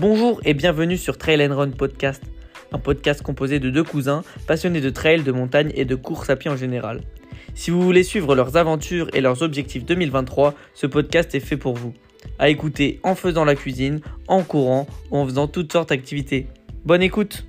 Bonjour et bienvenue sur Trail and Run Podcast, un podcast composé de deux cousins passionnés de trail, de montagne et de course à pied en général. Si vous voulez suivre leurs aventures et leurs objectifs 2023, ce podcast est fait pour vous. À écouter en faisant la cuisine, en courant ou en faisant toutes sortes d'activités. Bonne écoute